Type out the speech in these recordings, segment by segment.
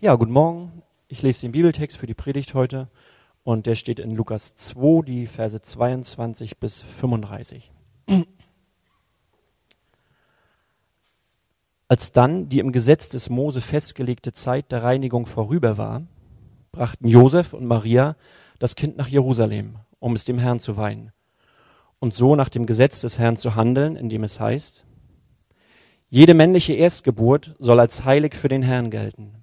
Ja, guten Morgen. Ich lese den Bibeltext für die Predigt heute und der steht in Lukas 2, die Verse 22 bis 35. Als dann die im Gesetz des Mose festgelegte Zeit der Reinigung vorüber war, brachten Josef und Maria das Kind nach Jerusalem, um es dem Herrn zu weihen, und so nach dem Gesetz des Herrn zu handeln, indem es heißt, jede männliche Erstgeburt soll als heilig für den Herrn gelten.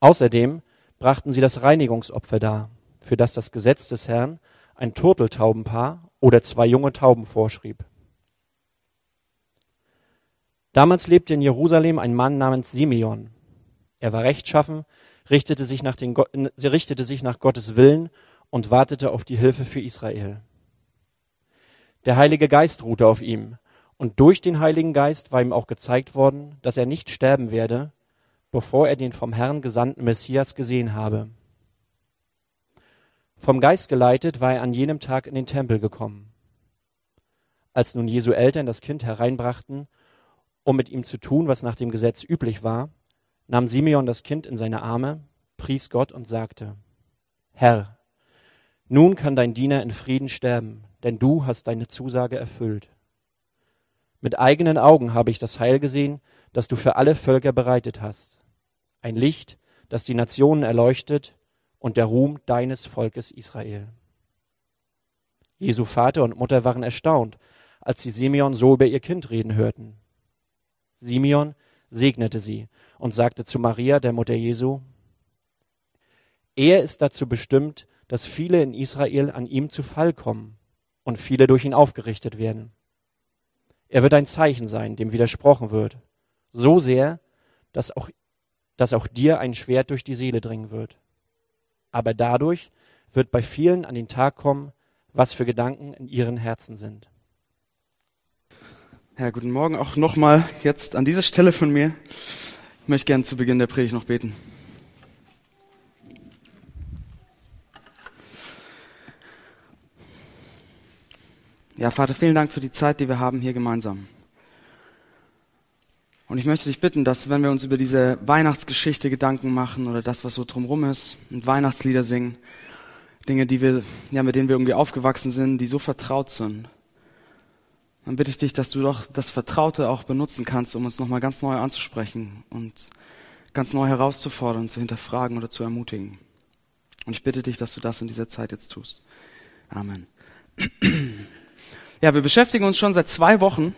Außerdem brachten sie das Reinigungsopfer dar, für das das Gesetz des Herrn ein Turteltaubenpaar oder zwei junge Tauben vorschrieb. Damals lebte in Jerusalem ein Mann namens Simeon. Er war rechtschaffen, richtete sich nach, den, richtete sich nach Gottes Willen und wartete auf die Hilfe für Israel. Der Heilige Geist ruhte auf ihm, und durch den Heiligen Geist war ihm auch gezeigt worden, dass er nicht sterben werde, bevor er den vom Herrn gesandten Messias gesehen habe. Vom Geist geleitet war er an jenem Tag in den Tempel gekommen. Als nun Jesu Eltern das Kind hereinbrachten, um mit ihm zu tun, was nach dem Gesetz üblich war, nahm Simeon das Kind in seine Arme, pries Gott und sagte, Herr, nun kann dein Diener in Frieden sterben, denn du hast deine Zusage erfüllt. Mit eigenen Augen habe ich das Heil gesehen, das du für alle Völker bereitet hast ein Licht, das die Nationen erleuchtet und der Ruhm deines Volkes Israel. Jesu Vater und Mutter waren erstaunt, als sie Simeon so über ihr Kind reden hörten. Simeon segnete sie und sagte zu Maria, der Mutter Jesu, er ist dazu bestimmt, dass viele in Israel an ihm zu Fall kommen und viele durch ihn aufgerichtet werden. Er wird ein Zeichen sein, dem widersprochen wird, so sehr, dass auch dass auch dir ein Schwert durch die Seele dringen wird. Aber dadurch wird bei vielen an den Tag kommen, was für Gedanken in ihren Herzen sind. Ja, guten Morgen auch nochmal jetzt an dieser Stelle von mir. Ich möchte gerne zu Beginn der Predigt noch beten. Ja, Vater, vielen Dank für die Zeit, die wir haben hier gemeinsam. Und ich möchte dich bitten, dass wenn wir uns über diese Weihnachtsgeschichte Gedanken machen oder das, was so drumherum ist und Weihnachtslieder singen, Dinge, die wir, ja, mit denen wir irgendwie aufgewachsen sind, die so vertraut sind, dann bitte ich dich, dass du doch das Vertraute auch benutzen kannst, um uns nochmal ganz neu anzusprechen und ganz neu herauszufordern, zu hinterfragen oder zu ermutigen. Und ich bitte dich, dass du das in dieser Zeit jetzt tust. Amen. Ja, wir beschäftigen uns schon seit zwei Wochen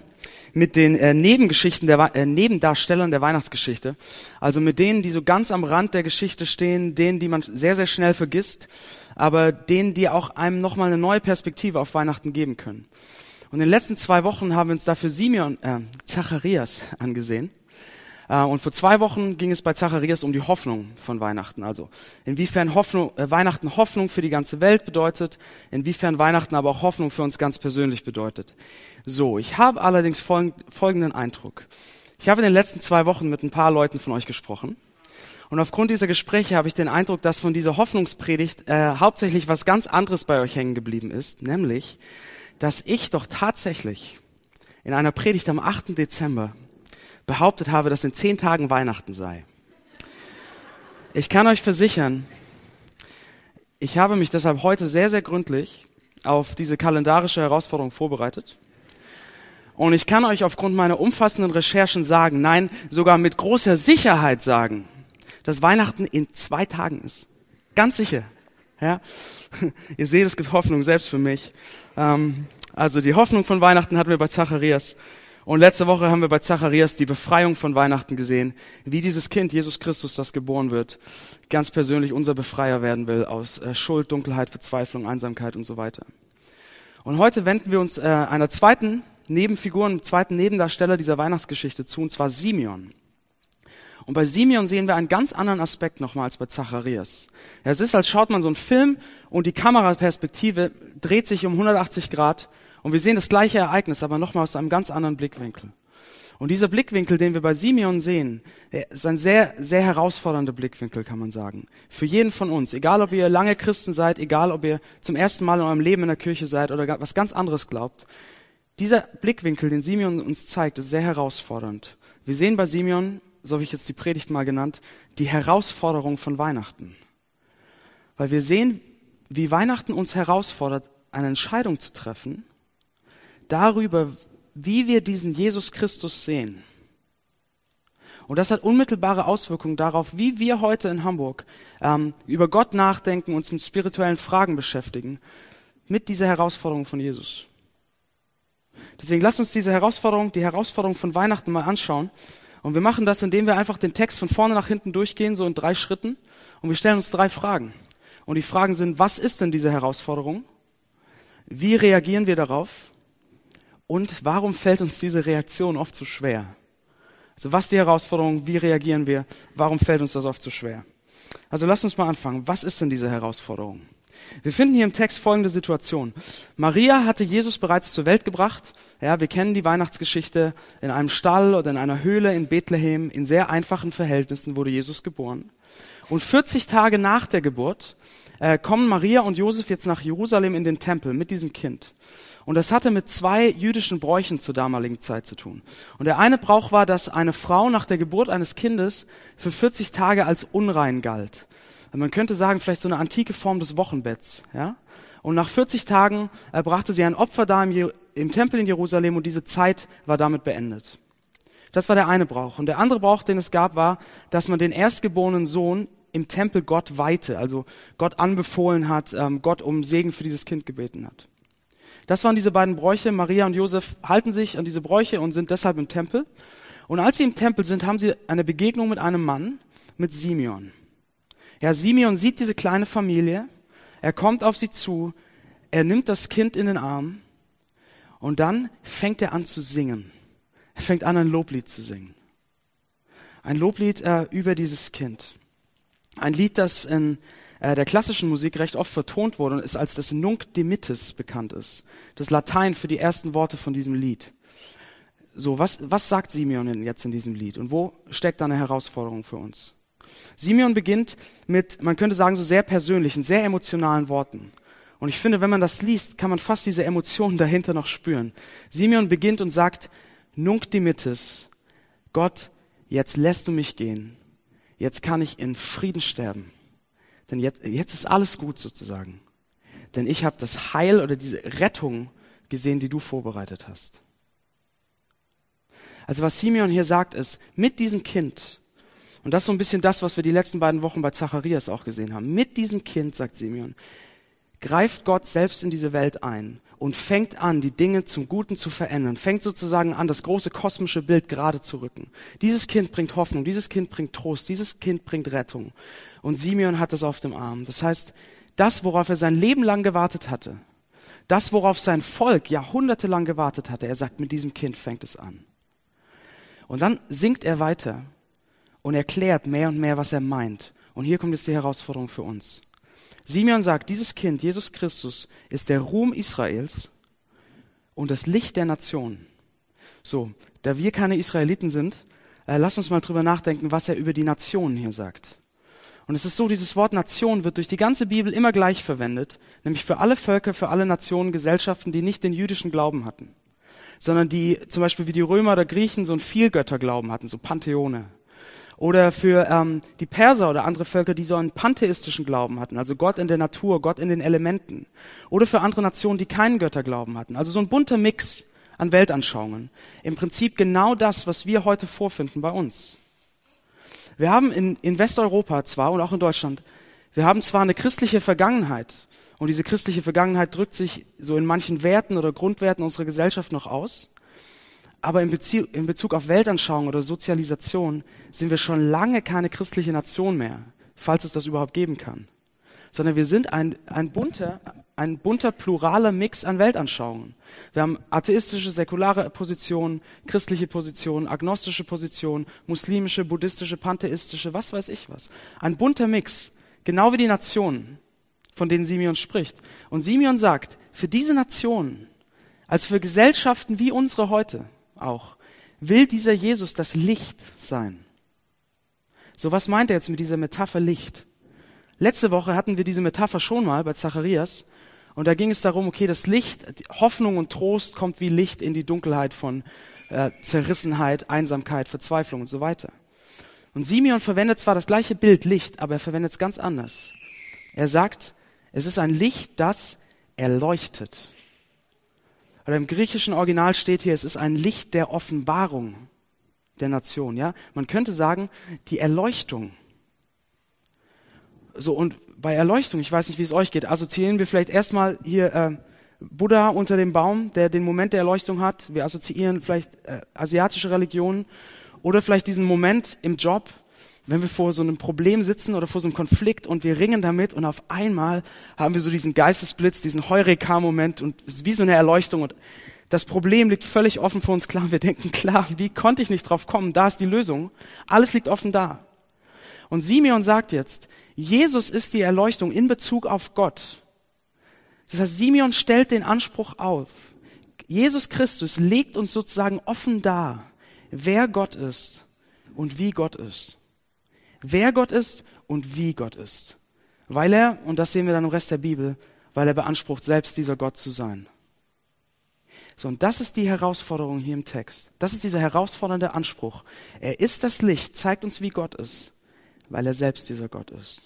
mit den äh, Nebengeschichten der äh, Nebendarstellern der Weihnachtsgeschichte. Also mit denen, die so ganz am Rand der Geschichte stehen, denen, die man sehr, sehr schnell vergisst, aber denen, die auch einem nochmal eine neue Perspektive auf Weihnachten geben können. Und in den letzten zwei Wochen haben wir uns dafür Simeon, äh, Zacharias angesehen. Äh, und vor zwei Wochen ging es bei Zacharias um die Hoffnung von Weihnachten. Also inwiefern Hoffnung, äh, Weihnachten Hoffnung für die ganze Welt bedeutet, inwiefern Weihnachten aber auch Hoffnung für uns ganz persönlich bedeutet. So, ich habe allerdings folgenden Eindruck. Ich habe in den letzten zwei Wochen mit ein paar Leuten von euch gesprochen. Und aufgrund dieser Gespräche habe ich den Eindruck, dass von dieser Hoffnungspredigt äh, hauptsächlich was ganz anderes bei euch hängen geblieben ist, nämlich, dass ich doch tatsächlich in einer Predigt am 8. Dezember behauptet habe, dass in zehn Tagen Weihnachten sei. Ich kann euch versichern, ich habe mich deshalb heute sehr, sehr gründlich auf diese kalendarische Herausforderung vorbereitet. Und ich kann euch aufgrund meiner umfassenden Recherchen sagen, nein, sogar mit großer Sicherheit sagen, dass Weihnachten in zwei Tagen ist. Ganz sicher. Ja? Ihr seht, es gibt Hoffnung, selbst für mich. Ähm, also die Hoffnung von Weihnachten hatten wir bei Zacharias. Und letzte Woche haben wir bei Zacharias die Befreiung von Weihnachten gesehen, wie dieses Kind, Jesus Christus, das geboren wird, ganz persönlich unser Befreier werden will aus äh, Schuld, Dunkelheit, Verzweiflung, Einsamkeit und so weiter. Und heute wenden wir uns äh, einer zweiten Nebenfigur, einem zweiten Nebendarsteller dieser Weihnachtsgeschichte zu, und zwar Simeon. Und bei Simeon sehen wir einen ganz anderen Aspekt nochmal als bei Zacharias. Ja, es ist, als schaut man so einen Film und die Kameraperspektive dreht sich um 180 Grad und wir sehen das gleiche Ereignis, aber nochmal aus einem ganz anderen Blickwinkel. Und dieser Blickwinkel, den wir bei Simeon sehen, ist ein sehr, sehr herausfordernder Blickwinkel, kann man sagen. Für jeden von uns. Egal, ob ihr lange Christen seid, egal, ob ihr zum ersten Mal in eurem Leben in der Kirche seid oder was ganz anderes glaubt. Dieser Blickwinkel, den Simeon uns zeigt, ist sehr herausfordernd. Wir sehen bei Simeon so habe ich jetzt die Predigt mal genannt, die Herausforderung von Weihnachten. Weil wir sehen, wie Weihnachten uns herausfordert, eine Entscheidung zu treffen darüber, wie wir diesen Jesus Christus sehen. Und das hat unmittelbare Auswirkungen darauf, wie wir heute in Hamburg ähm, über Gott nachdenken, uns mit spirituellen Fragen beschäftigen, mit dieser Herausforderung von Jesus. Deswegen lasst uns diese Herausforderung, die Herausforderung von Weihnachten mal anschauen. Und wir machen das, indem wir einfach den Text von vorne nach hinten durchgehen, so in drei Schritten. Und wir stellen uns drei Fragen. Und die Fragen sind, was ist denn diese Herausforderung? Wie reagieren wir darauf? Und warum fällt uns diese Reaktion oft so schwer? Also was die Herausforderung, wie reagieren wir, warum fällt uns das oft so schwer? Also lasst uns mal anfangen. Was ist denn diese Herausforderung? Wir finden hier im Text folgende Situation. Maria hatte Jesus bereits zur Welt gebracht. Ja, wir kennen die Weihnachtsgeschichte. In einem Stall oder in einer Höhle in Bethlehem, in sehr einfachen Verhältnissen wurde Jesus geboren. Und 40 Tage nach der Geburt äh, kommen Maria und Josef jetzt nach Jerusalem in den Tempel mit diesem Kind. Und das hatte mit zwei jüdischen Bräuchen zur damaligen Zeit zu tun. Und der eine Brauch war, dass eine Frau nach der Geburt eines Kindes für 40 Tage als unrein galt. Man könnte sagen, vielleicht so eine antike Form des Wochenbetts, ja? Und nach 40 Tagen äh, brachte sie ein Opfer da im, im Tempel in Jerusalem und diese Zeit war damit beendet. Das war der eine Brauch. Und der andere Brauch, den es gab, war, dass man den erstgeborenen Sohn im Tempel Gott weihte, also Gott anbefohlen hat, ähm, Gott um Segen für dieses Kind gebeten hat. Das waren diese beiden Bräuche. Maria und Josef halten sich an diese Bräuche und sind deshalb im Tempel. Und als sie im Tempel sind, haben sie eine Begegnung mit einem Mann, mit Simeon. Ja, Simeon sieht diese kleine Familie, er kommt auf sie zu, er nimmt das Kind in den Arm und dann fängt er an zu singen. Er fängt an, ein Loblied zu singen. Ein Loblied äh, über dieses Kind. Ein Lied, das in äh, der klassischen Musik recht oft vertont wurde und ist als das Nunc Dimittis bekannt ist. Das Latein für die ersten Worte von diesem Lied. So, was, was sagt Simeon denn jetzt in diesem Lied und wo steckt da eine Herausforderung für uns? Simeon beginnt mit, man könnte sagen, so sehr persönlichen, sehr emotionalen Worten. Und ich finde, wenn man das liest, kann man fast diese Emotionen dahinter noch spüren. Simeon beginnt und sagt, Nunc dimittis, Gott, jetzt lässt du mich gehen. Jetzt kann ich in Frieden sterben. Denn jetzt, jetzt ist alles gut sozusagen. Denn ich habe das Heil oder diese Rettung gesehen, die du vorbereitet hast. Also was Simeon hier sagt ist, mit diesem Kind, und das ist so ein bisschen das, was wir die letzten beiden Wochen bei Zacharias auch gesehen haben, mit diesem Kind, sagt Simeon, greift Gott selbst in diese Welt ein und fängt an, die Dinge zum Guten zu verändern, fängt sozusagen an, das große kosmische Bild gerade zu rücken. Dieses Kind bringt Hoffnung, dieses Kind bringt Trost, dieses Kind bringt Rettung. Und Simeon hat es auf dem Arm. Das heißt, das, worauf er sein Leben lang gewartet hatte, das, worauf sein Volk jahrhundertelang gewartet hatte, er sagt, mit diesem Kind fängt es an. Und dann singt er weiter und erklärt mehr und mehr, was er meint. Und hier kommt jetzt die Herausforderung für uns. Simeon sagt, dieses Kind, Jesus Christus, ist der Ruhm Israels und das Licht der Nationen. So, da wir keine Israeliten sind, äh, lass uns mal drüber nachdenken, was er über die Nationen hier sagt. Und es ist so, dieses Wort Nation wird durch die ganze Bibel immer gleich verwendet, nämlich für alle Völker, für alle Nationen, Gesellschaften, die nicht den jüdischen Glauben hatten, sondern die zum Beispiel wie die Römer oder Griechen so ein Vielgötterglauben hatten, so Pantheone. Oder für ähm, die Perser oder andere Völker, die so einen pantheistischen Glauben hatten, also Gott in der Natur, Gott in den Elementen. Oder für andere Nationen, die keinen Götterglauben hatten. Also so ein bunter Mix an Weltanschauungen. Im Prinzip genau das, was wir heute vorfinden bei uns. Wir haben in, in Westeuropa zwar und auch in Deutschland, wir haben zwar eine christliche Vergangenheit und diese christliche Vergangenheit drückt sich so in manchen Werten oder Grundwerten unserer Gesellschaft noch aus, aber in Bezug, in Bezug auf Weltanschauung oder Sozialisation sind wir schon lange keine christliche Nation mehr, falls es das überhaupt geben kann. Sondern wir sind ein, ein bunter, ein bunter pluraler Mix an Weltanschauungen. Wir haben atheistische, säkulare Positionen, christliche Positionen, agnostische Positionen, muslimische, buddhistische, pantheistische, was weiß ich was. Ein bunter Mix, genau wie die Nationen, von denen Simeon spricht. Und Simeon sagt, für diese Nationen, als für Gesellschaften wie unsere heute, auch, will dieser Jesus das Licht sein. So, was meint er jetzt mit dieser Metapher Licht? Letzte Woche hatten wir diese Metapher schon mal bei Zacharias. Und da ging es darum, okay, das Licht, Hoffnung und Trost kommt wie Licht in die Dunkelheit von äh, Zerrissenheit, Einsamkeit, Verzweiflung und so weiter. Und Simeon verwendet zwar das gleiche Bild Licht, aber er verwendet es ganz anders. Er sagt, es ist ein Licht, das erleuchtet. Oder im griechischen Original steht hier, es ist ein Licht der Offenbarung der Nation, ja? Man könnte sagen, die Erleuchtung. So, und bei Erleuchtung, ich weiß nicht, wie es euch geht, assoziieren wir vielleicht erstmal hier äh, Buddha unter dem Baum, der den Moment der Erleuchtung hat. Wir assoziieren vielleicht äh, asiatische Religionen oder vielleicht diesen Moment im Job, wenn wir vor so einem Problem sitzen oder vor so einem Konflikt und wir ringen damit und auf einmal haben wir so diesen Geistesblitz, diesen Heureka-Moment und es ist wie so eine Erleuchtung und das Problem liegt völlig offen vor uns klar. Wir denken, klar, wie konnte ich nicht drauf kommen? Da ist die Lösung. Alles liegt offen da. Und Simeon sagt jetzt, Jesus ist die Erleuchtung in Bezug auf Gott. Das heißt, Simeon stellt den Anspruch auf. Jesus Christus legt uns sozusagen offen dar, wer Gott ist und wie Gott ist wer Gott ist und wie Gott ist. Weil er, und das sehen wir dann im Rest der Bibel, weil er beansprucht, selbst dieser Gott zu sein. So, und das ist die Herausforderung hier im Text. Das ist dieser herausfordernde Anspruch. Er ist das Licht, zeigt uns, wie Gott ist, weil er selbst dieser Gott ist.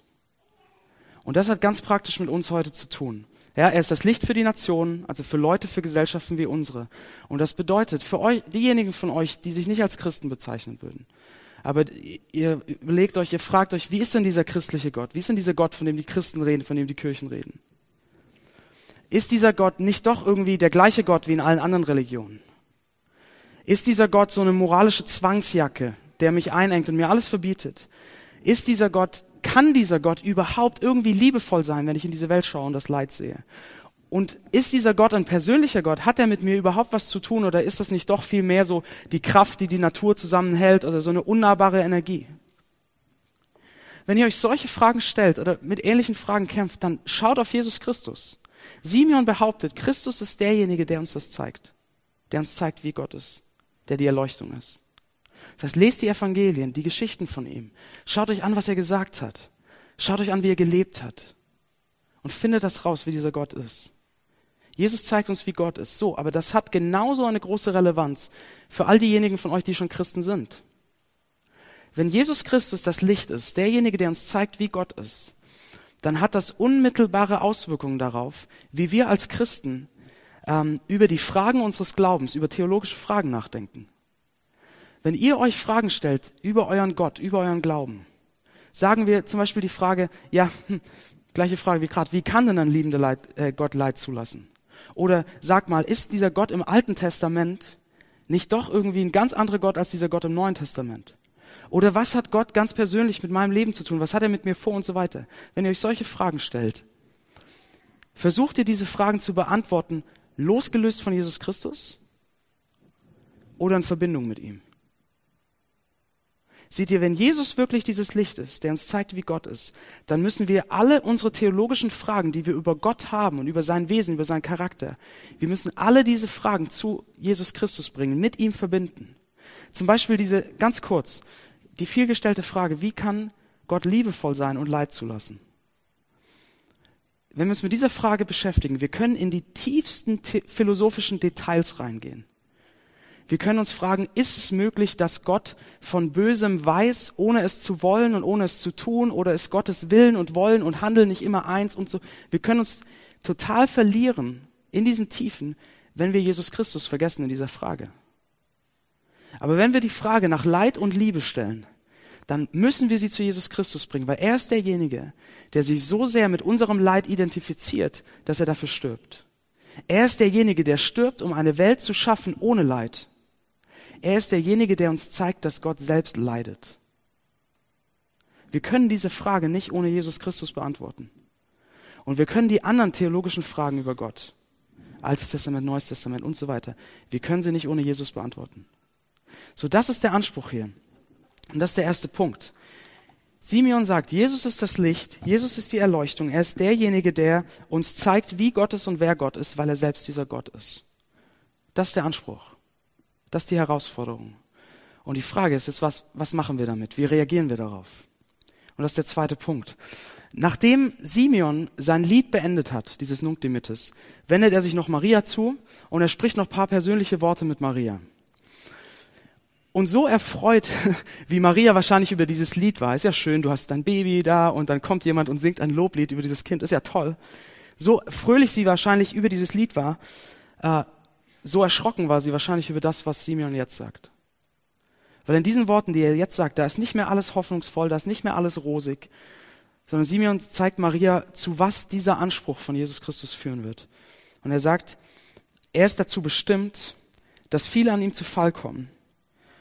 Und das hat ganz praktisch mit uns heute zu tun. Ja, er ist das Licht für die Nationen, also für Leute, für Gesellschaften wie unsere. Und das bedeutet für euch, diejenigen von euch, die sich nicht als Christen bezeichnen würden, aber ihr überlegt euch, ihr fragt euch, wie ist denn dieser christliche Gott? Wie ist denn dieser Gott, von dem die Christen reden, von dem die Kirchen reden? Ist dieser Gott nicht doch irgendwie der gleiche Gott wie in allen anderen Religionen? Ist dieser Gott so eine moralische Zwangsjacke, der mich einengt und mir alles verbietet? Ist dieser Gott, kann dieser Gott überhaupt irgendwie liebevoll sein, wenn ich in diese Welt schaue und das Leid sehe? Und ist dieser Gott ein persönlicher Gott? Hat er mit mir überhaupt was zu tun oder ist das nicht doch viel mehr so die Kraft, die die Natur zusammenhält oder so eine unnahbare Energie? Wenn ihr euch solche Fragen stellt oder mit ähnlichen Fragen kämpft, dann schaut auf Jesus Christus. Simeon behauptet, Christus ist derjenige, der uns das zeigt, der uns zeigt, wie Gott ist, der die Erleuchtung ist. Das heißt, lest die Evangelien, die Geschichten von ihm. Schaut euch an, was er gesagt hat. Schaut euch an, wie er gelebt hat. Und findet das raus, wie dieser Gott ist. Jesus zeigt uns, wie Gott ist. So, aber das hat genauso eine große Relevanz für all diejenigen von euch, die schon Christen sind. Wenn Jesus Christus das Licht ist, derjenige, der uns zeigt, wie Gott ist, dann hat das unmittelbare Auswirkungen darauf, wie wir als Christen ähm, über die Fragen unseres Glaubens, über theologische Fragen nachdenken. Wenn ihr euch Fragen stellt über euren Gott, über euren Glauben, sagen wir zum Beispiel die Frage, ja, hm, gleiche Frage wie gerade, wie kann denn ein liebender Leid, äh, Gott Leid zulassen? Oder sag mal, ist dieser Gott im Alten Testament nicht doch irgendwie ein ganz anderer Gott als dieser Gott im Neuen Testament? Oder was hat Gott ganz persönlich mit meinem Leben zu tun? Was hat er mit mir vor und so weiter? Wenn ihr euch solche Fragen stellt, versucht ihr diese Fragen zu beantworten, losgelöst von Jesus Christus oder in Verbindung mit ihm? Seht ihr, wenn Jesus wirklich dieses Licht ist, der uns zeigt, wie Gott ist, dann müssen wir alle unsere theologischen Fragen, die wir über Gott haben und über sein Wesen, über seinen Charakter, wir müssen alle diese Fragen zu Jesus Christus bringen, mit ihm verbinden. Zum Beispiel diese, ganz kurz, die vielgestellte Frage, wie kann Gott liebevoll sein und Leid zulassen? Wenn wir uns mit dieser Frage beschäftigen, wir können in die tiefsten philosophischen Details reingehen. Wir können uns fragen, ist es möglich, dass Gott von Bösem weiß, ohne es zu wollen und ohne es zu tun, oder ist Gottes Willen und Wollen und Handeln nicht immer eins und so? Wir können uns total verlieren in diesen Tiefen, wenn wir Jesus Christus vergessen in dieser Frage. Aber wenn wir die Frage nach Leid und Liebe stellen, dann müssen wir sie zu Jesus Christus bringen, weil er ist derjenige, der sich so sehr mit unserem Leid identifiziert, dass er dafür stirbt. Er ist derjenige, der stirbt, um eine Welt zu schaffen ohne Leid. Er ist derjenige, der uns zeigt, dass Gott selbst leidet. Wir können diese Frage nicht ohne Jesus Christus beantworten. Und wir können die anderen theologischen Fragen über Gott, Altes Testament, Neues Testament und so weiter, wir können sie nicht ohne Jesus beantworten. So, das ist der Anspruch hier. Und das ist der erste Punkt. Simeon sagt, Jesus ist das Licht, Jesus ist die Erleuchtung, er ist derjenige, der uns zeigt, wie Gott ist und wer Gott ist, weil er selbst dieser Gott ist. Das ist der Anspruch. Das ist die Herausforderung. Und die Frage ist jetzt, was, was machen wir damit? Wie reagieren wir darauf? Und das ist der zweite Punkt. Nachdem Simeon sein Lied beendet hat, dieses Nunc Dimittis, wendet er sich noch Maria zu und er spricht noch paar persönliche Worte mit Maria. Und so erfreut, wie Maria wahrscheinlich über dieses Lied war, ist ja schön, du hast dein Baby da und dann kommt jemand und singt ein Loblied über dieses Kind, ist ja toll. So fröhlich sie wahrscheinlich über dieses Lied war, äh, so erschrocken war sie wahrscheinlich über das, was Simeon jetzt sagt. Weil in diesen Worten, die er jetzt sagt, da ist nicht mehr alles hoffnungsvoll, da ist nicht mehr alles rosig, sondern Simeon zeigt Maria, zu was dieser Anspruch von Jesus Christus führen wird. Und er sagt, er ist dazu bestimmt, dass viele an ihm zu Fall kommen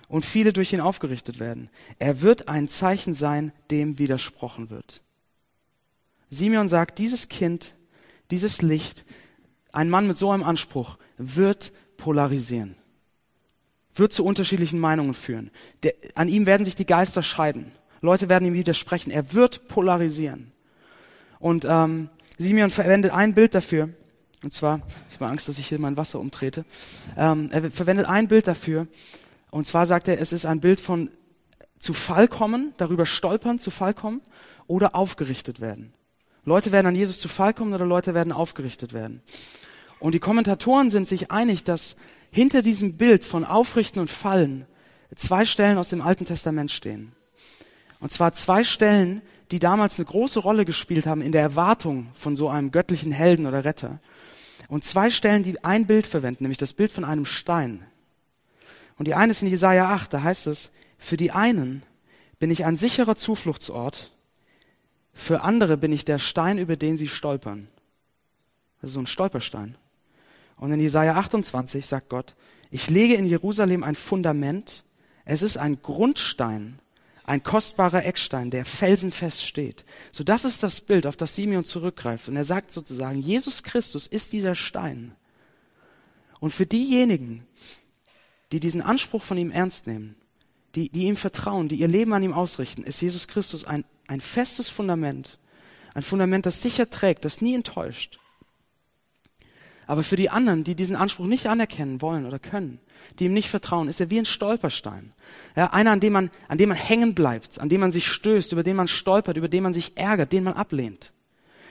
und viele durch ihn aufgerichtet werden. Er wird ein Zeichen sein, dem widersprochen wird. Simeon sagt, dieses Kind, dieses Licht, ein Mann mit so einem Anspruch, wird polarisieren, wird zu unterschiedlichen Meinungen führen. Der, an ihm werden sich die Geister scheiden. Leute werden ihm widersprechen. Er wird polarisieren. Und ähm, Simeon verwendet ein Bild dafür. Und zwar, ich habe Angst, dass ich hier mein Wasser umtrete. Ähm, er verwendet ein Bild dafür. Und zwar sagt er, es ist ein Bild von zu Fall kommen, darüber stolpern, zu Fall kommen oder aufgerichtet werden. Leute werden an Jesus zu Fall kommen oder Leute werden aufgerichtet werden. Und die Kommentatoren sind sich einig, dass hinter diesem Bild von Aufrichten und Fallen zwei Stellen aus dem Alten Testament stehen. Und zwar zwei Stellen, die damals eine große Rolle gespielt haben in der Erwartung von so einem göttlichen Helden oder Retter. Und zwei Stellen, die ein Bild verwenden, nämlich das Bild von einem Stein. Und die eine ist in Jesaja 8, da heißt es, für die einen bin ich ein sicherer Zufluchtsort, für andere bin ich der Stein, über den sie stolpern. Das ist so ein Stolperstein. Und in Jesaja 28 sagt Gott, ich lege in Jerusalem ein Fundament, es ist ein Grundstein, ein kostbarer Eckstein, der felsenfest steht. So das ist das Bild, auf das Simeon zurückgreift. Und er sagt sozusagen, Jesus Christus ist dieser Stein. Und für diejenigen, die diesen Anspruch von ihm ernst nehmen, die, die ihm vertrauen, die ihr Leben an ihm ausrichten, ist Jesus Christus ein, ein festes Fundament. Ein Fundament, das sicher trägt, das nie enttäuscht. Aber für die anderen, die diesen Anspruch nicht anerkennen wollen oder können, die ihm nicht vertrauen, ist er wie ein Stolperstein. Ja, einer, an dem man, an dem man hängen bleibt, an dem man sich stößt, über den man stolpert, über den man sich ärgert, den man ablehnt.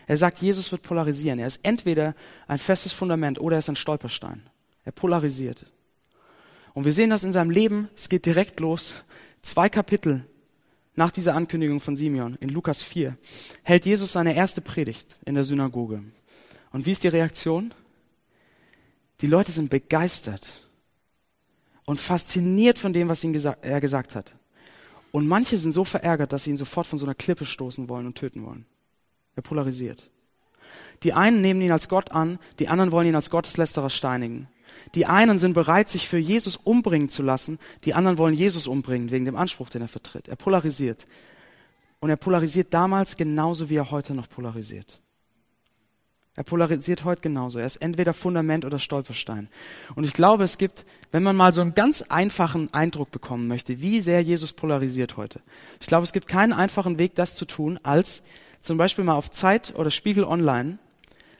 Er sagt, Jesus wird polarisieren. Er ist entweder ein festes Fundament oder er ist ein Stolperstein. Er polarisiert. Und wir sehen das in seinem Leben. Es geht direkt los. Zwei Kapitel nach dieser Ankündigung von Simeon in Lukas 4 hält Jesus seine erste Predigt in der Synagoge. Und wie ist die Reaktion? Die Leute sind begeistert und fasziniert von dem, was gesa er gesagt hat. Und manche sind so verärgert, dass sie ihn sofort von so einer Klippe stoßen wollen und töten wollen. Er polarisiert. Die einen nehmen ihn als Gott an, die anderen wollen ihn als Gotteslästerer steinigen. Die einen sind bereit, sich für Jesus umbringen zu lassen, die anderen wollen Jesus umbringen wegen dem Anspruch, den er vertritt. Er polarisiert. Und er polarisiert damals genauso, wie er heute noch polarisiert. Er polarisiert heute genauso. Er ist entweder Fundament oder Stolperstein. Und ich glaube, es gibt, wenn man mal so einen ganz einfachen Eindruck bekommen möchte, wie sehr Jesus polarisiert heute. Ich glaube, es gibt keinen einfachen Weg, das zu tun, als zum Beispiel mal auf Zeit oder Spiegel Online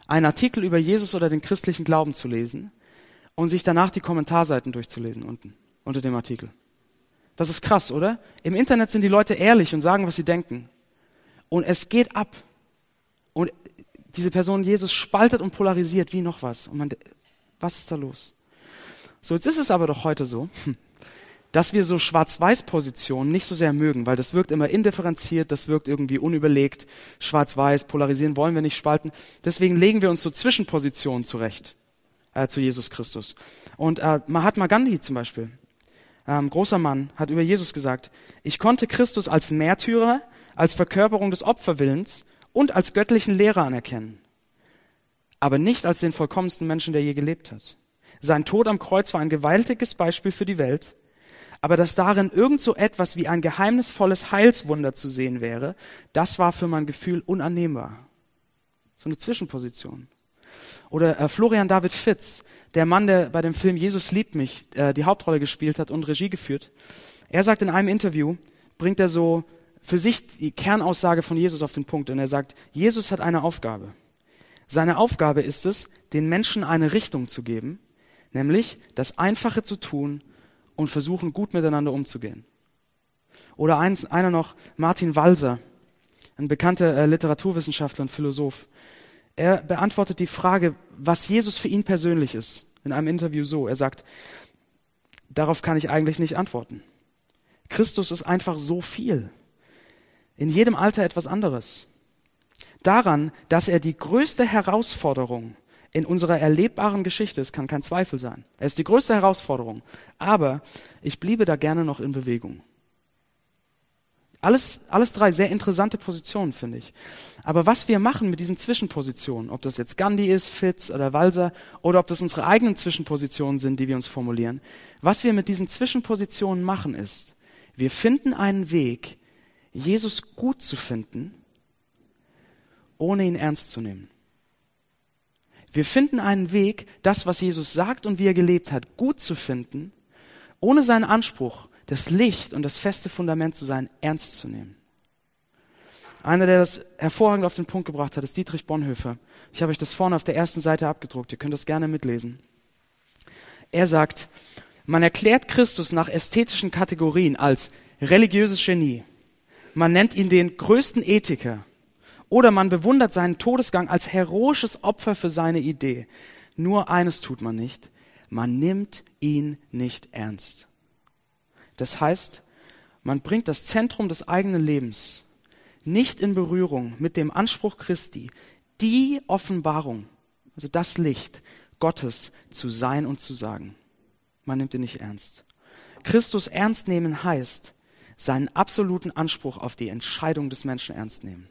einen Artikel über Jesus oder den christlichen Glauben zu lesen und sich danach die Kommentarseiten durchzulesen unten, unter dem Artikel. Das ist krass, oder? Im Internet sind die Leute ehrlich und sagen, was sie denken. Und es geht ab. Und diese Person Jesus spaltet und polarisiert wie noch was. Und man, was ist da los? So, jetzt ist es aber doch heute so, dass wir so Schwarz-Weiß-Positionen nicht so sehr mögen, weil das wirkt immer indifferenziert, das wirkt irgendwie unüberlegt. Schwarz-Weiß, polarisieren wollen wir nicht spalten. Deswegen legen wir uns so Zwischenpositionen zurecht äh, zu Jesus Christus. Und äh, Mahatma Gandhi zum Beispiel, ähm, großer Mann, hat über Jesus gesagt, ich konnte Christus als Märtyrer, als Verkörperung des Opferwillens und als göttlichen Lehrer anerkennen, aber nicht als den vollkommensten Menschen, der je gelebt hat. Sein Tod am Kreuz war ein gewaltiges Beispiel für die Welt, aber dass darin irgend so etwas wie ein geheimnisvolles Heilswunder zu sehen wäre, das war für mein Gefühl unannehmbar. So eine Zwischenposition. Oder äh, Florian David Fitz, der Mann, der bei dem Film Jesus liebt mich äh, die Hauptrolle gespielt hat und Regie geführt. Er sagt in einem Interview, bringt er so für sich die Kernaussage von Jesus auf den Punkt und er sagt, Jesus hat eine Aufgabe. Seine Aufgabe ist es, den Menschen eine Richtung zu geben, nämlich das Einfache zu tun und versuchen, gut miteinander umzugehen. Oder eins, einer noch, Martin Walser, ein bekannter äh, Literaturwissenschaftler und Philosoph. Er beantwortet die Frage, was Jesus für ihn persönlich ist, in einem Interview so. Er sagt, darauf kann ich eigentlich nicht antworten. Christus ist einfach so viel. In jedem Alter etwas anderes. Daran, dass er die größte Herausforderung in unserer erlebbaren Geschichte ist, kann kein Zweifel sein. Er ist die größte Herausforderung. Aber ich bliebe da gerne noch in Bewegung. Alles, alles drei sehr interessante Positionen, finde ich. Aber was wir machen mit diesen Zwischenpositionen, ob das jetzt Gandhi ist, Fitz oder Walser, oder ob das unsere eigenen Zwischenpositionen sind, die wir uns formulieren, was wir mit diesen Zwischenpositionen machen ist, wir finden einen Weg, Jesus gut zu finden, ohne ihn ernst zu nehmen. Wir finden einen Weg, das, was Jesus sagt und wie er gelebt hat, gut zu finden, ohne seinen Anspruch das Licht und das feste Fundament zu sein, ernst zu nehmen. Einer, der das hervorragend auf den Punkt gebracht hat, ist Dietrich Bonhoeffer. Ich habe euch das vorne auf der ersten Seite abgedruckt. Ihr könnt das gerne mitlesen. Er sagt, man erklärt Christus nach ästhetischen Kategorien als religiöses Genie. Man nennt ihn den größten Ethiker. Oder man bewundert seinen Todesgang als heroisches Opfer für seine Idee. Nur eines tut man nicht. Man nimmt ihn nicht ernst. Das heißt, man bringt das Zentrum des eigenen Lebens nicht in Berührung mit dem Anspruch Christi, die Offenbarung, also das Licht Gottes zu sein und zu sagen. Man nimmt ihn nicht ernst. Christus ernst nehmen heißt, seinen absoluten Anspruch auf die Entscheidung des Menschen ernst nehmen.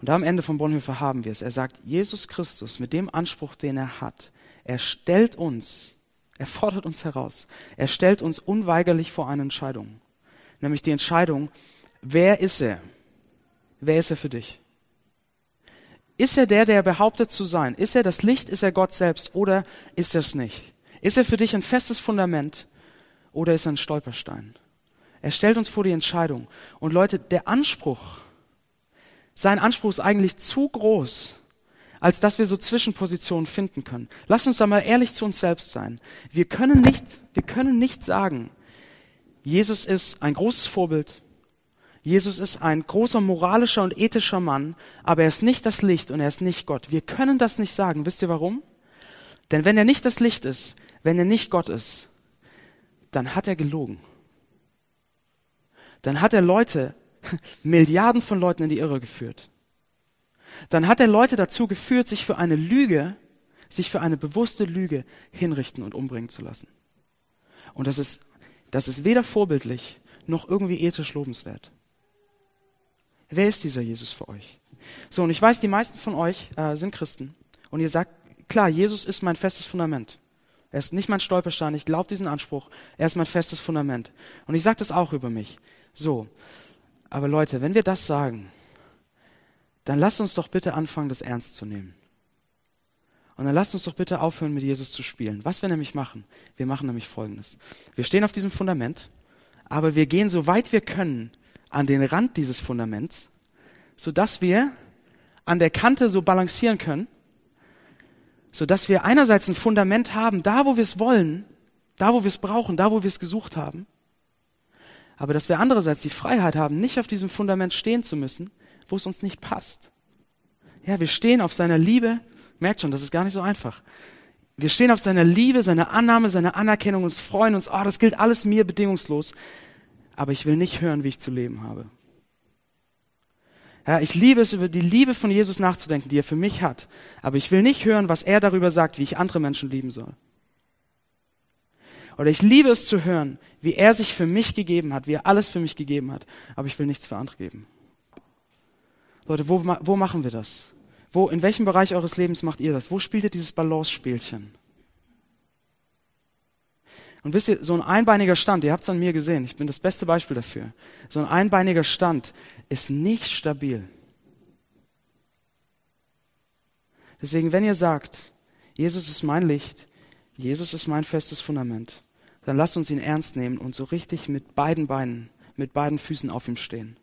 Und am Ende von Bonhoeffer haben wir es. Er sagt, Jesus Christus mit dem Anspruch, den er hat, er stellt uns er fordert uns heraus. Er stellt uns unweigerlich vor eine Entscheidung. Nämlich die Entscheidung, wer ist er? Wer ist er für dich? Ist er der, der behauptet zu sein? Ist er das Licht? Ist er Gott selbst? Oder ist er es nicht? Ist er für dich ein festes Fundament? Oder ist er ein Stolperstein? Er stellt uns vor die Entscheidung. Und Leute, der Anspruch, sein Anspruch ist eigentlich zu groß, als dass wir so Zwischenpositionen finden können. Lass uns da mal ehrlich zu uns selbst sein. Wir können nicht, wir können nicht sagen, Jesus ist ein großes Vorbild. Jesus ist ein großer moralischer und ethischer Mann, aber er ist nicht das Licht und er ist nicht Gott. Wir können das nicht sagen. Wisst ihr warum? Denn wenn er nicht das Licht ist, wenn er nicht Gott ist, dann hat er gelogen. Dann hat er Leute, Milliarden von Leuten in die Irre geführt dann hat er Leute dazu geführt, sich für eine Lüge, sich für eine bewusste Lüge hinrichten und umbringen zu lassen. Und das ist, das ist weder vorbildlich noch irgendwie ethisch lobenswert. Wer ist dieser Jesus für euch? So, und ich weiß, die meisten von euch äh, sind Christen. Und ihr sagt, klar, Jesus ist mein festes Fundament. Er ist nicht mein Stolperstein, ich glaube diesen Anspruch. Er ist mein festes Fundament. Und ich sage das auch über mich. So, aber Leute, wenn wir das sagen, dann lasst uns doch bitte anfangen, das ernst zu nehmen. Und dann lasst uns doch bitte aufhören, mit Jesus zu spielen. Was wir nämlich machen, wir machen nämlich Folgendes. Wir stehen auf diesem Fundament, aber wir gehen so weit wir können an den Rand dieses Fundaments, sodass wir an der Kante so balancieren können, sodass wir einerseits ein Fundament haben, da wo wir es wollen, da wo wir es brauchen, da wo wir es gesucht haben, aber dass wir andererseits die Freiheit haben, nicht auf diesem Fundament stehen zu müssen, wo es uns nicht passt. Ja, wir stehen auf seiner Liebe. Merkt schon, das ist gar nicht so einfach. Wir stehen auf seiner Liebe, seiner Annahme, seiner Anerkennung und freuen uns, oh, das gilt alles mir bedingungslos. Aber ich will nicht hören, wie ich zu leben habe. Ja, ich liebe es, über die Liebe von Jesus nachzudenken, die er für mich hat. Aber ich will nicht hören, was er darüber sagt, wie ich andere Menschen lieben soll. Oder ich liebe es zu hören, wie er sich für mich gegeben hat, wie er alles für mich gegeben hat. Aber ich will nichts für andere geben. Leute, wo, wo machen wir das? Wo, in welchem Bereich eures Lebens macht ihr das? Wo spielt ihr dieses Balance-Spielchen? Und wisst ihr, so ein einbeiniger Stand, ihr habt es an mir gesehen, ich bin das beste Beispiel dafür. So ein einbeiniger Stand ist nicht stabil. Deswegen, wenn ihr sagt, Jesus ist mein Licht, Jesus ist mein festes Fundament, dann lasst uns ihn ernst nehmen und so richtig mit beiden Beinen, mit beiden Füßen auf ihm stehen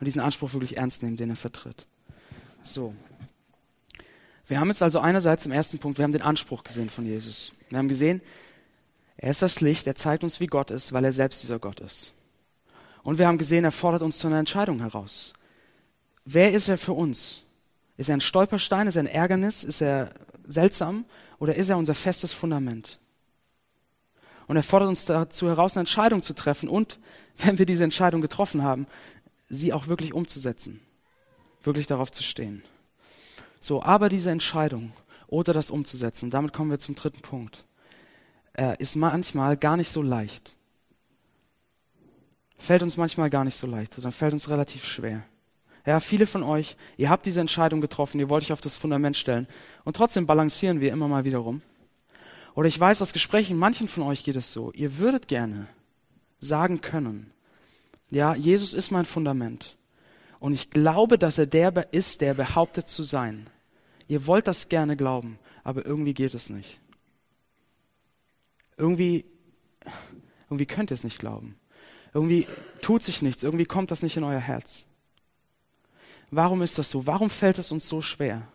und diesen Anspruch wirklich ernst nehmen, den er vertritt. So. Wir haben jetzt also einerseits im ersten Punkt, wir haben den Anspruch gesehen von Jesus. Wir haben gesehen, er ist das Licht, er zeigt uns, wie Gott ist, weil er selbst dieser Gott ist. Und wir haben gesehen, er fordert uns zu einer Entscheidung heraus. Wer ist er für uns? Ist er ein Stolperstein? Ist er ein Ärgernis? Ist er seltsam? Oder ist er unser festes Fundament? Und er fordert uns dazu heraus, eine Entscheidung zu treffen und, wenn wir diese Entscheidung getroffen haben, sie auch wirklich umzusetzen. Wirklich darauf zu stehen. So, aber diese Entscheidung oder das umzusetzen, damit kommen wir zum dritten Punkt, äh, ist manchmal gar nicht so leicht. Fällt uns manchmal gar nicht so leicht, sondern fällt uns relativ schwer. Ja, viele von euch, ihr habt diese Entscheidung getroffen, ihr wollt euch auf das Fundament stellen und trotzdem balancieren wir immer mal wieder rum. Oder ich weiß aus Gesprächen, manchen von euch geht es so, ihr würdet gerne sagen können, ja, Jesus ist mein Fundament. Und ich glaube, dass er der ist, der behauptet zu sein. Ihr wollt das gerne glauben, aber irgendwie geht es nicht. Irgendwie, irgendwie könnt ihr es nicht glauben. Irgendwie tut sich nichts, irgendwie kommt das nicht in euer Herz. Warum ist das so? Warum fällt es uns so schwer?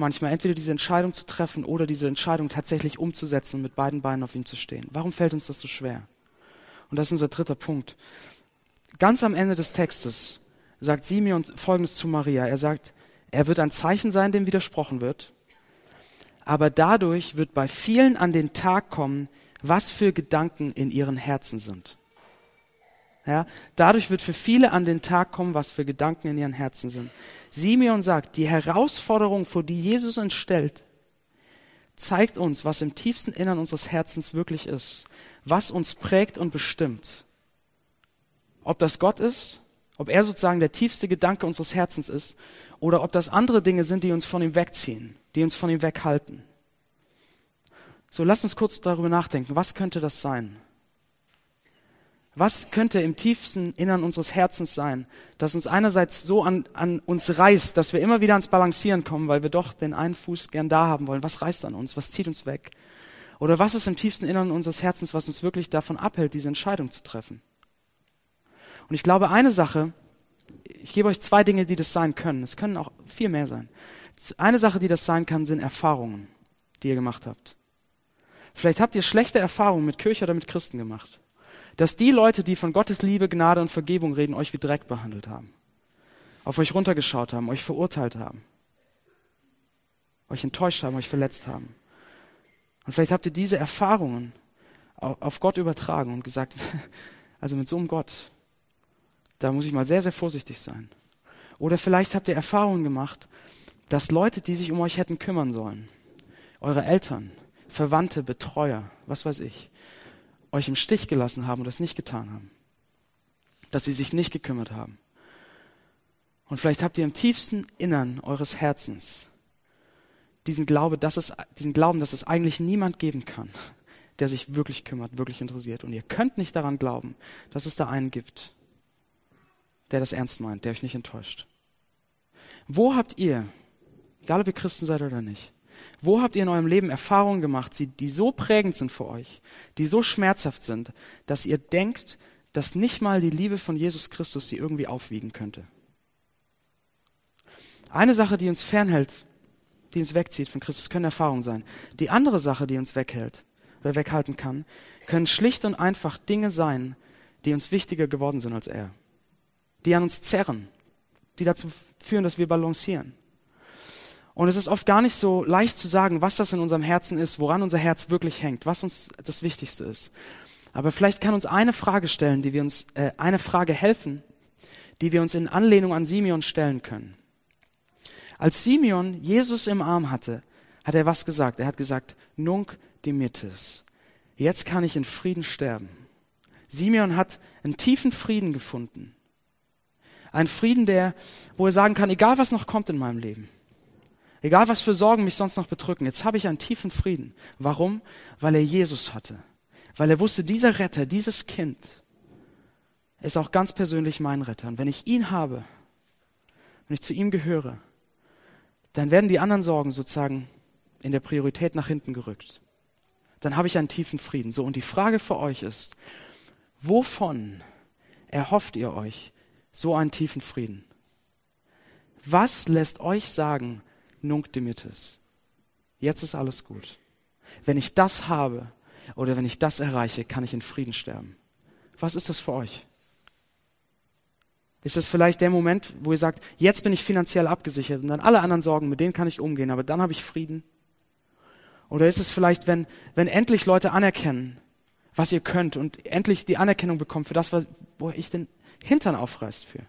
Manchmal entweder diese Entscheidung zu treffen oder diese Entscheidung tatsächlich umzusetzen und mit beiden Beinen auf ihm zu stehen. Warum fällt uns das so schwer? Und das ist unser dritter Punkt. Ganz am Ende des Textes sagt Simeon Folgendes zu Maria. Er sagt, er wird ein Zeichen sein, dem widersprochen wird. Aber dadurch wird bei vielen an den Tag kommen, was für Gedanken in ihren Herzen sind. Ja, dadurch wird für viele an den Tag kommen, was für Gedanken in ihren Herzen sind. Simeon sagt, die Herausforderung, vor die Jesus uns stellt, zeigt uns, was im tiefsten Innern unseres Herzens wirklich ist, was uns prägt und bestimmt. Ob das Gott ist, ob er sozusagen der tiefste Gedanke unseres Herzens ist, oder ob das andere Dinge sind, die uns von ihm wegziehen, die uns von ihm weghalten. So, lass uns kurz darüber nachdenken. Was könnte das sein? Was könnte im tiefsten Innern unseres Herzens sein, das uns einerseits so an, an uns reißt, dass wir immer wieder ans Balancieren kommen, weil wir doch den einen Fuß gern da haben wollen? Was reißt an uns? Was zieht uns weg? Oder was ist im tiefsten Innern unseres Herzens, was uns wirklich davon abhält, diese Entscheidung zu treffen? Und ich glaube, eine Sache, ich gebe euch zwei Dinge, die das sein können. Es können auch viel mehr sein. Eine Sache, die das sein kann, sind Erfahrungen, die ihr gemacht habt. Vielleicht habt ihr schlechte Erfahrungen mit Kirche oder mit Christen gemacht dass die Leute, die von Gottes Liebe, Gnade und Vergebung reden, euch wie Dreck behandelt haben, auf euch runtergeschaut haben, euch verurteilt haben, euch enttäuscht haben, euch verletzt haben. Und vielleicht habt ihr diese Erfahrungen auf Gott übertragen und gesagt, also mit so einem Gott, da muss ich mal sehr, sehr vorsichtig sein. Oder vielleicht habt ihr Erfahrungen gemacht, dass Leute, die sich um euch hätten kümmern sollen, eure Eltern, Verwandte, Betreuer, was weiß ich, euch im Stich gelassen haben und das nicht getan haben. Dass sie sich nicht gekümmert haben. Und vielleicht habt ihr im tiefsten Innern eures Herzens diesen, Glaube, dass es, diesen Glauben, dass es eigentlich niemand geben kann, der sich wirklich kümmert, wirklich interessiert. Und ihr könnt nicht daran glauben, dass es da einen gibt, der das ernst meint, der euch nicht enttäuscht. Wo habt ihr, egal ob ihr Christen seid oder nicht, wo habt ihr in eurem Leben Erfahrungen gemacht, die so prägend sind für euch, die so schmerzhaft sind, dass ihr denkt, dass nicht mal die Liebe von Jesus Christus sie irgendwie aufwiegen könnte? Eine Sache, die uns fernhält, die uns wegzieht von Christus, können Erfahrungen sein. Die andere Sache, die uns weghält oder weghalten kann, können schlicht und einfach Dinge sein, die uns wichtiger geworden sind als er. Die an uns zerren, die dazu führen, dass wir balancieren. Und es ist oft gar nicht so leicht zu sagen, was das in unserem Herzen ist, woran unser Herz wirklich hängt, was uns das Wichtigste ist. Aber vielleicht kann uns eine Frage stellen, die wir uns, äh, eine Frage helfen, die wir uns in Anlehnung an Simeon stellen können. Als Simeon Jesus im Arm hatte, hat er was gesagt? Er hat gesagt, Nunc dimittis. Jetzt kann ich in Frieden sterben. Simeon hat einen tiefen Frieden gefunden. Ein Frieden, der, wo er sagen kann, egal was noch kommt in meinem Leben, Egal was für Sorgen mich sonst noch bedrücken, jetzt habe ich einen tiefen Frieden. Warum? Weil er Jesus hatte. Weil er wusste, dieser Retter, dieses Kind ist auch ganz persönlich mein Retter. Und wenn ich ihn habe, wenn ich zu ihm gehöre, dann werden die anderen Sorgen sozusagen in der Priorität nach hinten gerückt. Dann habe ich einen tiefen Frieden. So, und die Frage für euch ist, wovon erhofft ihr euch so einen tiefen Frieden? Was lässt euch sagen, nunc dimittis. Jetzt ist alles gut. Wenn ich das habe oder wenn ich das erreiche, kann ich in Frieden sterben. Was ist das für euch? Ist das vielleicht der Moment, wo ihr sagt, jetzt bin ich finanziell abgesichert und dann alle anderen Sorgen, mit denen kann ich umgehen, aber dann habe ich Frieden? Oder ist es vielleicht, wenn, wenn endlich Leute anerkennen, was ihr könnt und endlich die Anerkennung bekommt für das, wo ich den Hintern aufreißt für?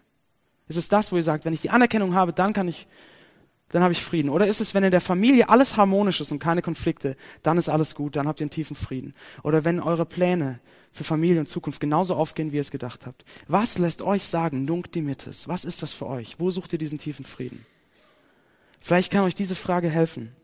Ist es das, wo ihr sagt, wenn ich die Anerkennung habe, dann kann ich, dann habe ich Frieden? Oder ist es, wenn in der Familie alles harmonisch ist und keine Konflikte, dann ist alles gut, dann habt ihr einen tiefen Frieden? Oder wenn eure Pläne für Familie und Zukunft genauso aufgehen, wie ihr es gedacht habt? Was lässt euch sagen, nunc dimittis? Was ist das für euch? Wo sucht ihr diesen tiefen Frieden? Vielleicht kann euch diese Frage helfen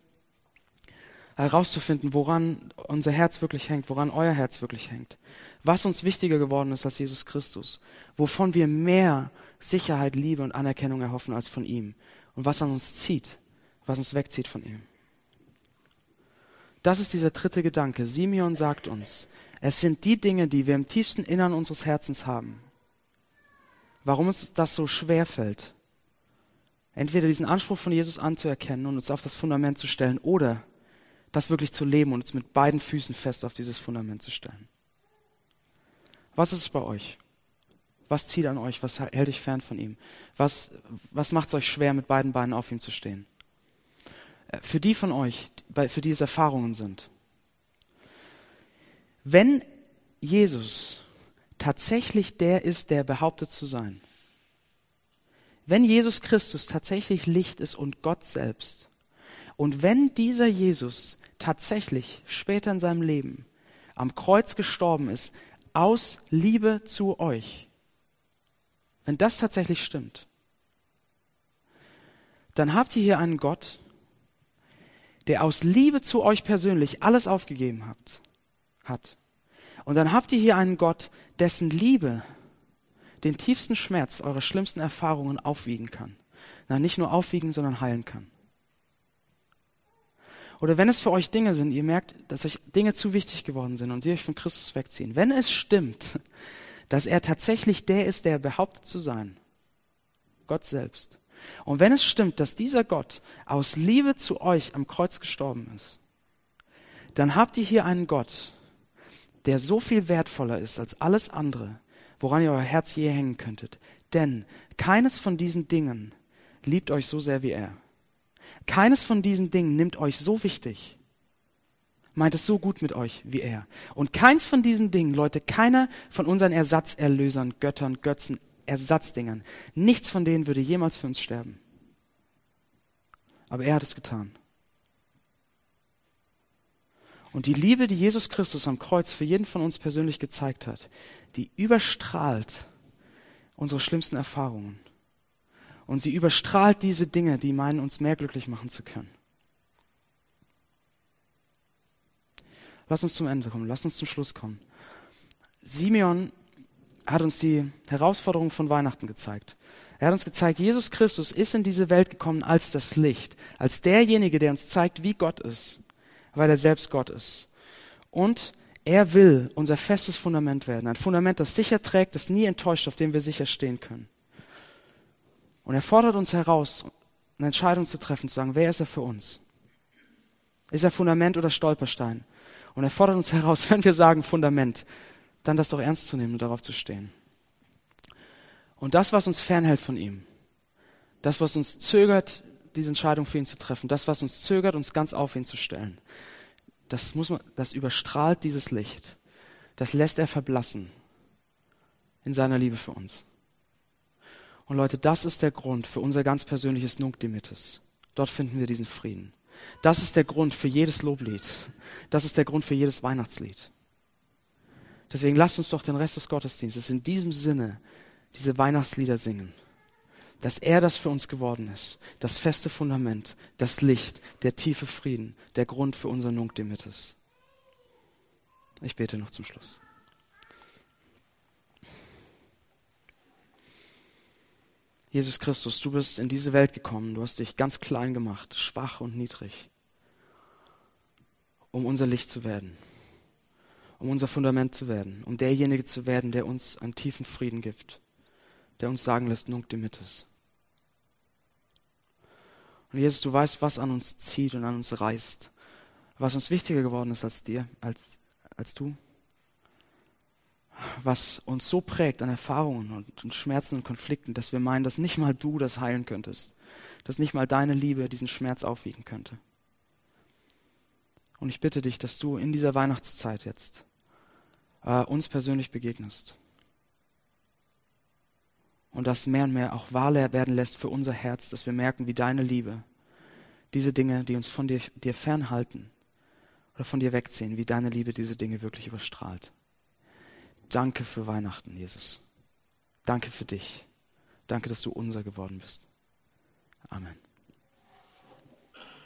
herauszufinden, woran unser Herz wirklich hängt, woran euer Herz wirklich hängt. Was uns wichtiger geworden ist als Jesus Christus. Wovon wir mehr Sicherheit, Liebe und Anerkennung erhoffen als von ihm. Und was an uns zieht, was uns wegzieht von ihm. Das ist dieser dritte Gedanke. Simeon sagt uns, es sind die Dinge, die wir im tiefsten Innern unseres Herzens haben. Warum uns das so schwer fällt, entweder diesen Anspruch von Jesus anzuerkennen und uns auf das Fundament zu stellen oder das wirklich zu leben und uns mit beiden Füßen fest auf dieses Fundament zu stellen. Was ist es bei euch? Was zieht an euch? Was hält euch fern von ihm? Was, was macht es euch schwer, mit beiden Beinen auf ihm zu stehen? Äh, für die von euch, für die es Erfahrungen sind. Wenn Jesus tatsächlich der ist, der behauptet zu sein, wenn Jesus Christus tatsächlich Licht ist und Gott selbst, und wenn dieser Jesus tatsächlich später in seinem Leben am Kreuz gestorben ist, aus Liebe zu euch, wenn das tatsächlich stimmt, dann habt ihr hier einen Gott, der aus Liebe zu euch persönlich alles aufgegeben hat, hat. Und dann habt ihr hier einen Gott, dessen Liebe den tiefsten Schmerz eurer schlimmsten Erfahrungen aufwiegen kann. Na, nicht nur aufwiegen, sondern heilen kann. Oder wenn es für euch Dinge sind, ihr merkt, dass euch Dinge zu wichtig geworden sind und sie euch von Christus wegziehen. Wenn es stimmt, dass er tatsächlich der ist, der behauptet zu sein, Gott selbst. Und wenn es stimmt, dass dieser Gott aus Liebe zu euch am Kreuz gestorben ist, dann habt ihr hier einen Gott, der so viel wertvoller ist als alles andere, woran ihr euer Herz je hängen könntet. Denn keines von diesen Dingen liebt euch so sehr wie er. Keines von diesen Dingen nimmt euch so wichtig, meint es so gut mit euch wie er. Und keins von diesen Dingen, Leute, keiner von unseren Ersatzerlösern, Göttern, Götzen, Ersatzdingern, nichts von denen würde jemals für uns sterben. Aber er hat es getan. Und die Liebe, die Jesus Christus am Kreuz für jeden von uns persönlich gezeigt hat, die überstrahlt unsere schlimmsten Erfahrungen. Und sie überstrahlt diese Dinge, die meinen, uns mehr glücklich machen zu können. Lass uns zum Ende kommen, lass uns zum Schluss kommen. Simeon hat uns die Herausforderung von Weihnachten gezeigt. Er hat uns gezeigt, Jesus Christus ist in diese Welt gekommen als das Licht, als derjenige, der uns zeigt, wie Gott ist, weil er selbst Gott ist. Und er will unser festes Fundament werden, ein Fundament, das sicher trägt, das nie enttäuscht, auf dem wir sicher stehen können. Und er fordert uns heraus, eine Entscheidung zu treffen, zu sagen, wer ist er für uns? Ist er Fundament oder Stolperstein? Und er fordert uns heraus, wenn wir sagen Fundament, dann das doch ernst zu nehmen und darauf zu stehen. Und das, was uns fernhält von ihm, das, was uns zögert, diese Entscheidung für ihn zu treffen, das, was uns zögert, uns ganz auf ihn zu stellen, das muss man, das überstrahlt dieses Licht. Das lässt er verblassen in seiner Liebe für uns. Und Leute, das ist der Grund für unser ganz persönliches Nunc Dimittis. Dort finden wir diesen Frieden. Das ist der Grund für jedes Loblied. Das ist der Grund für jedes Weihnachtslied. Deswegen lasst uns doch den Rest des Gottesdienstes in diesem Sinne diese Weihnachtslieder singen. Dass er das für uns geworden ist. Das feste Fundament, das Licht, der tiefe Frieden, der Grund für unser Nunc Dimittis. Ich bete noch zum Schluss. Jesus Christus, du bist in diese Welt gekommen, du hast dich ganz klein gemacht, schwach und niedrig, um unser Licht zu werden, um unser Fundament zu werden, um derjenige zu werden, der uns einen tiefen Frieden gibt, der uns sagen lässt, nunc dimittis. Und Jesus, du weißt, was an uns zieht und an uns reißt, was uns wichtiger geworden ist als dir, als, als du was uns so prägt an Erfahrungen und, und, Schmerzen und Konflikten, dass wir meinen, dass nicht mal du das heilen könntest, dass nicht mal deine Liebe diesen Schmerz aufwiegen könnte. Und ich bitte dich, dass du in dieser Weihnachtszeit jetzt äh, uns persönlich begegnest. Und das mehr und mehr auch wahr werden lässt für unser Herz, dass wir merken, wie deine Liebe diese Dinge, die uns von dir, dir fernhalten oder von dir wegziehen, wie deine Liebe diese Dinge wirklich überstrahlt. Danke für Weihnachten, Jesus. Danke für dich. Danke, dass du unser geworden bist. Amen.